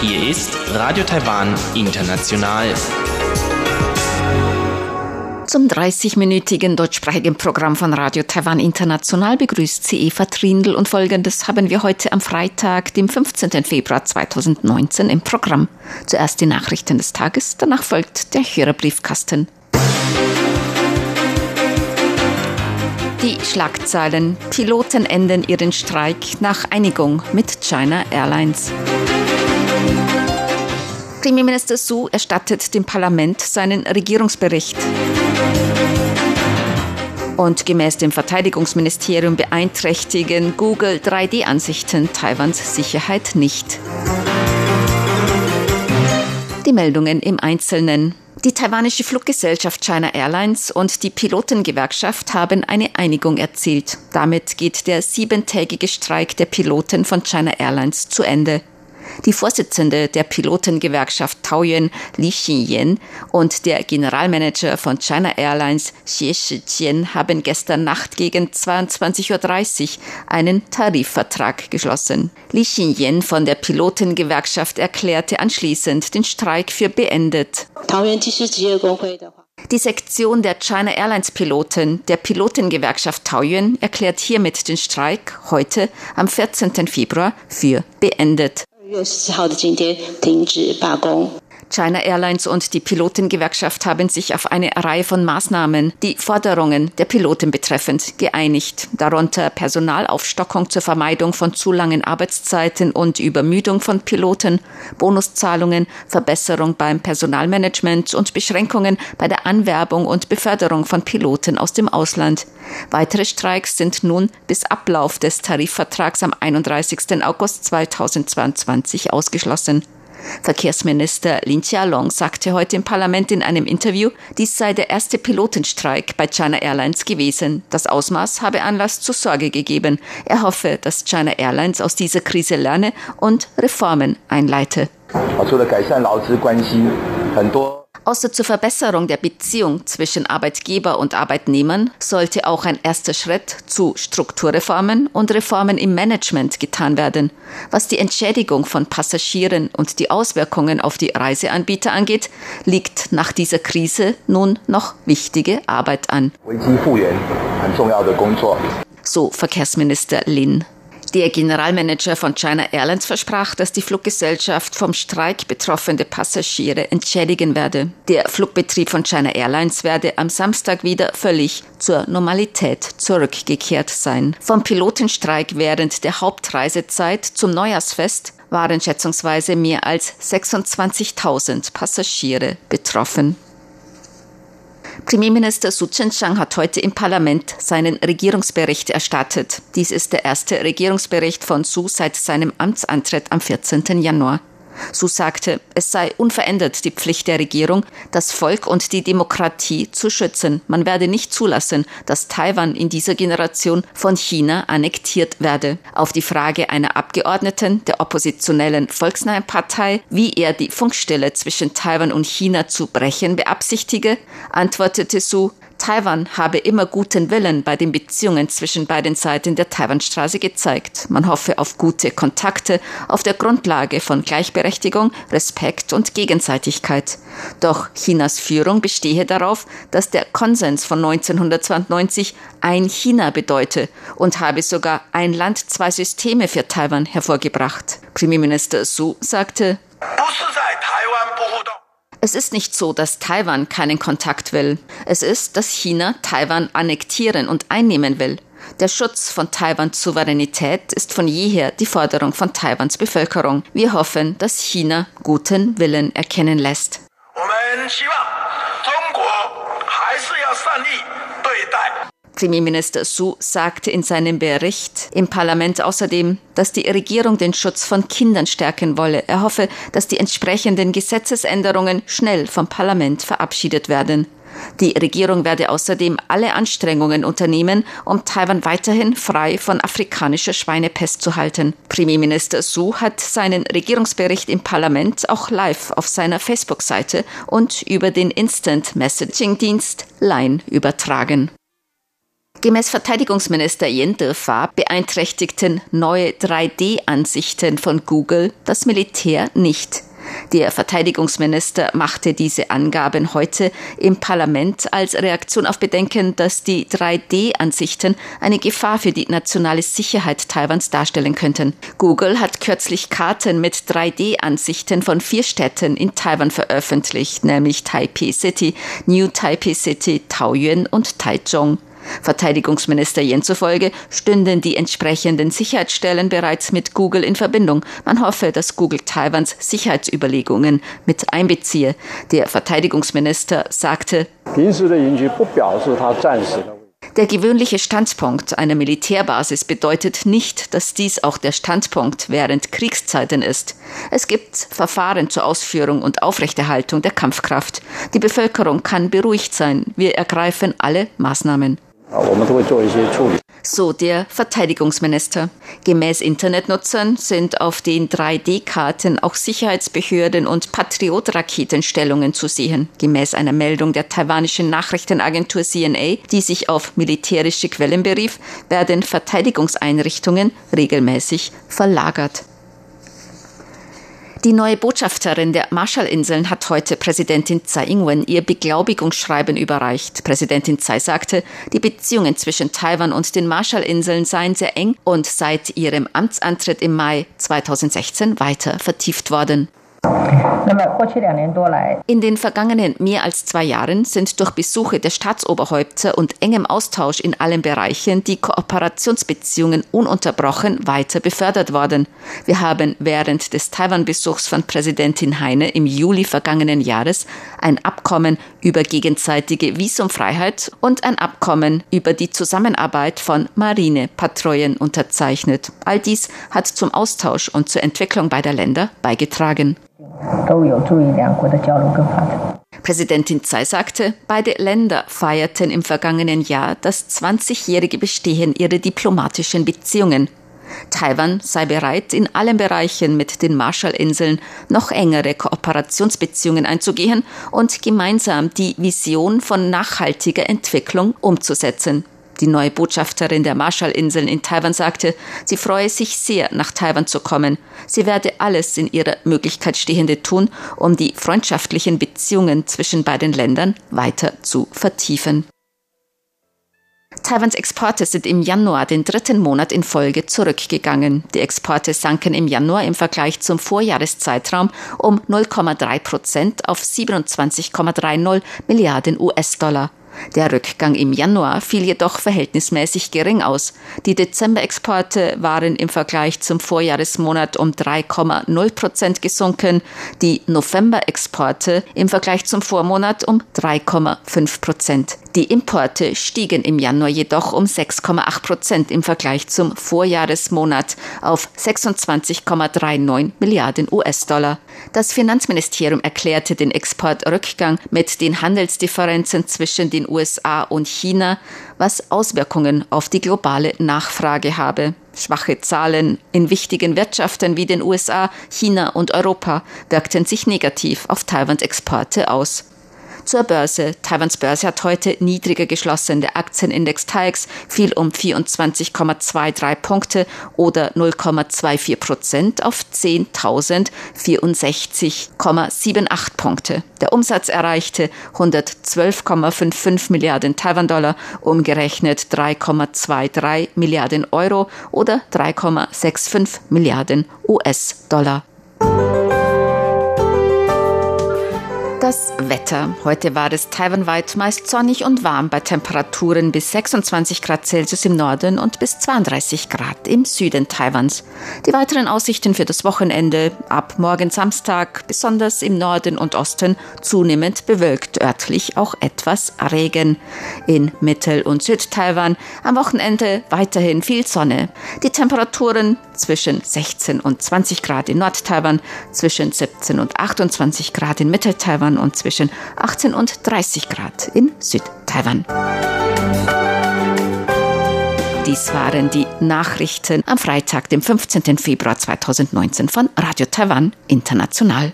Hier ist Radio Taiwan International. Zum 30-minütigen deutschsprachigen Programm von Radio Taiwan International begrüßt sie Eva Trindl und folgendes haben wir heute am Freitag, dem 15. Februar 2019 im Programm. Zuerst die Nachrichten des Tages, danach folgt der Hörerbriefkasten. Die Schlagzeilen. Piloten enden ihren Streik nach Einigung mit China Airlines. Premierminister Su erstattet dem Parlament seinen Regierungsbericht. Und gemäß dem Verteidigungsministerium beeinträchtigen Google 3D-Ansichten Taiwans Sicherheit nicht. Die Meldungen im Einzelnen. Die taiwanische Fluggesellschaft China Airlines und die Pilotengewerkschaft haben eine Einigung erzielt. Damit geht der siebentägige Streik der Piloten von China Airlines zu Ende. Die Vorsitzende der Pilotengewerkschaft Taoyuan, Li Xinyan, und der Generalmanager von China Airlines, Xie Shijian, haben gestern Nacht gegen 22.30 Uhr einen Tarifvertrag geschlossen. Li Xinyan von der Pilotengewerkschaft erklärte anschließend den Streik für beendet. Die Sektion der China Airlines Piloten der Pilotengewerkschaft Taoyuan erklärt hiermit den Streik heute am 14. Februar für beendet. 月十四号的今天停止罢工。China Airlines und die Pilotengewerkschaft haben sich auf eine Reihe von Maßnahmen, die Forderungen der Piloten betreffend, geeinigt, darunter Personalaufstockung zur Vermeidung von zu langen Arbeitszeiten und Übermüdung von Piloten, Bonuszahlungen, Verbesserung beim Personalmanagement und Beschränkungen bei der Anwerbung und Beförderung von Piloten aus dem Ausland. Weitere Streiks sind nun bis Ablauf des Tarifvertrags am 31. August 2022 ausgeschlossen. Verkehrsminister Lin Chia-long sagte heute im Parlament in einem Interview, dies sei der erste Pilotenstreik bei China Airlines gewesen. Das Ausmaß habe Anlass zur Sorge gegeben. Er hoffe, dass China Airlines aus dieser Krise lerne und Reformen einleite. Außer zur Verbesserung der Beziehung zwischen Arbeitgeber und Arbeitnehmern sollte auch ein erster Schritt zu Strukturreformen und Reformen im Management getan werden. Was die Entschädigung von Passagieren und die Auswirkungen auf die Reiseanbieter angeht, liegt nach dieser Krise nun noch wichtige Arbeit an. So Verkehrsminister Lin. Der Generalmanager von China Airlines versprach, dass die Fluggesellschaft vom Streik betroffene Passagiere entschädigen werde. Der Flugbetrieb von China Airlines werde am Samstag wieder völlig zur Normalität zurückgekehrt sein. Vom Pilotenstreik während der Hauptreisezeit zum Neujahrsfest waren schätzungsweise mehr als 26.000 Passagiere betroffen. Premierminister Su Chen-chang hat heute im Parlament seinen Regierungsbericht erstattet. Dies ist der erste Regierungsbericht von Su seit seinem Amtsantritt am 14. Januar. Su sagte, es sei unverändert die Pflicht der Regierung, das Volk und die Demokratie zu schützen. Man werde nicht zulassen, dass Taiwan in dieser Generation von China annektiert werde. Auf die Frage einer Abgeordneten der oppositionellen Volksnahen Partei, wie er die Funkstelle zwischen Taiwan und China zu brechen beabsichtige, antwortete Su, Taiwan habe immer guten Willen bei den Beziehungen zwischen beiden Seiten der Taiwanstraße gezeigt. Man hoffe auf gute Kontakte auf der Grundlage von Gleichberechtigung, Respekt und Gegenseitigkeit. Doch Chinas Führung bestehe darauf, dass der Konsens von 1992 ein China bedeute und habe sogar ein Land, zwei Systeme für Taiwan hervorgebracht. Premierminister Su sagte, es ist nicht so, dass Taiwan keinen Kontakt will. Es ist, dass China Taiwan annektieren und einnehmen will. Der Schutz von Taiwans Souveränität ist von jeher die Forderung von Taiwans Bevölkerung. Wir hoffen, dass China guten Willen erkennen lässt. Premierminister Su sagte in seinem Bericht im Parlament außerdem, dass die Regierung den Schutz von Kindern stärken wolle. Er hoffe, dass die entsprechenden Gesetzesänderungen schnell vom Parlament verabschiedet werden. Die Regierung werde außerdem alle Anstrengungen unternehmen, um Taiwan weiterhin frei von afrikanischer Schweinepest zu halten. Premierminister Su hat seinen Regierungsbericht im Parlament auch live auf seiner Facebook-Seite und über den Instant Messaging Dienst Line übertragen. Gemäß Verteidigungsminister Yen Defa beeinträchtigten neue 3D-Ansichten von Google das Militär nicht. Der Verteidigungsminister machte diese Angaben heute im Parlament als Reaktion auf Bedenken, dass die 3D-Ansichten eine Gefahr für die nationale Sicherheit Taiwans darstellen könnten. Google hat kürzlich Karten mit 3D-Ansichten von vier Städten in Taiwan veröffentlicht, nämlich Taipei City, New Taipei City, Taoyuan und Taichung. Verteidigungsminister Yen zufolge stünden die entsprechenden Sicherheitsstellen bereits mit Google in Verbindung. Man hoffe, dass Google Taiwans Sicherheitsüberlegungen mit einbeziehe. Der Verteidigungsminister sagte, der gewöhnliche Standpunkt einer Militärbasis bedeutet nicht, dass dies auch der Standpunkt während Kriegszeiten ist. Es gibt Verfahren zur Ausführung und Aufrechterhaltung der Kampfkraft. Die Bevölkerung kann beruhigt sein. Wir ergreifen alle Maßnahmen. So der Verteidigungsminister. Gemäß Internetnutzern sind auf den 3D-Karten auch Sicherheitsbehörden und Patriot-Raketenstellungen zu sehen. Gemäß einer Meldung der taiwanischen Nachrichtenagentur CNA, die sich auf militärische Quellen berief, werden Verteidigungseinrichtungen regelmäßig verlagert. Die neue Botschafterin der Marshallinseln hat heute Präsidentin Tsai Ing-wen ihr Beglaubigungsschreiben überreicht. Präsidentin Tsai sagte, die Beziehungen zwischen Taiwan und den Marshallinseln seien sehr eng und seit ihrem Amtsantritt im Mai 2016 weiter vertieft worden. In den vergangenen mehr als zwei Jahren sind durch Besuche der Staatsoberhäupter und engem Austausch in allen Bereichen die Kooperationsbeziehungen ununterbrochen weiter befördert worden. Wir haben während des Taiwan-Besuchs von Präsidentin Heine im Juli vergangenen Jahres ein Abkommen über gegenseitige Visumfreiheit und ein Abkommen über die Zusammenarbeit von Marinepatrouillen unterzeichnet. All dies hat zum Austausch und zur Entwicklung beider Länder beigetragen. Präsidentin Tsai sagte, beide Länder feierten im vergangenen Jahr das 20-jährige Bestehen ihrer diplomatischen Beziehungen. Taiwan sei bereit, in allen Bereichen mit den Marshallinseln noch engere Kooperationsbeziehungen einzugehen und gemeinsam die Vision von nachhaltiger Entwicklung umzusetzen. Die neue Botschafterin der Marshallinseln in Taiwan sagte, sie freue sich sehr, nach Taiwan zu kommen. Sie werde alles in ihrer Möglichkeit Stehende tun, um die freundschaftlichen Beziehungen zwischen beiden Ländern weiter zu vertiefen. Taiwans Exporte sind im Januar den dritten Monat in Folge zurückgegangen. Die Exporte sanken im Januar im Vergleich zum Vorjahreszeitraum um 0,3 Prozent auf 27,30 Milliarden US-Dollar. Der Rückgang im Januar fiel jedoch verhältnismäßig gering aus. Die Dezemberexporte waren im Vergleich zum Vorjahresmonat um 3,0 Prozent gesunken, die Novemberexporte im Vergleich zum Vormonat um 3,5 Prozent. Die Importe stiegen im Januar jedoch um 6,8 Prozent im Vergleich zum Vorjahresmonat auf 26,39 Milliarden US-Dollar. Das Finanzministerium erklärte den Exportrückgang mit den Handelsdifferenzen zwischen den USA und China, was Auswirkungen auf die globale Nachfrage habe. Schwache Zahlen in wichtigen Wirtschaften wie den USA, China und Europa wirkten sich negativ auf Taiwans Exporte aus. Zur Börse. Taiwans Börse hat heute niedriger geschlossen. Der Aktienindex TAIX fiel um 24,23 Punkte oder 0,24 Prozent auf 10.064,78 Punkte. Der Umsatz erreichte 112,55 Milliarden Taiwan-Dollar, umgerechnet 3,23 Milliarden Euro oder 3,65 Milliarden US-Dollar. Das Wetter. Heute war es taiwanweit meist sonnig und warm bei Temperaturen bis 26 Grad Celsius im Norden und bis 32 Grad im Süden Taiwans. Die weiteren Aussichten für das Wochenende ab morgen Samstag, besonders im Norden und Osten, zunehmend bewölkt, örtlich auch etwas Regen. In Mittel- und Südtaiwan am Wochenende weiterhin viel Sonne. Die Temperaturen zwischen 16 und 20 Grad in Nordtaiwan, zwischen 17 und 28 Grad in Mitteltaiwan Taiwan und zwischen 18 und 30 Grad in Südtaiwan. Dies waren die Nachrichten am Freitag, dem 15. Februar 2019 von Radio Taiwan International.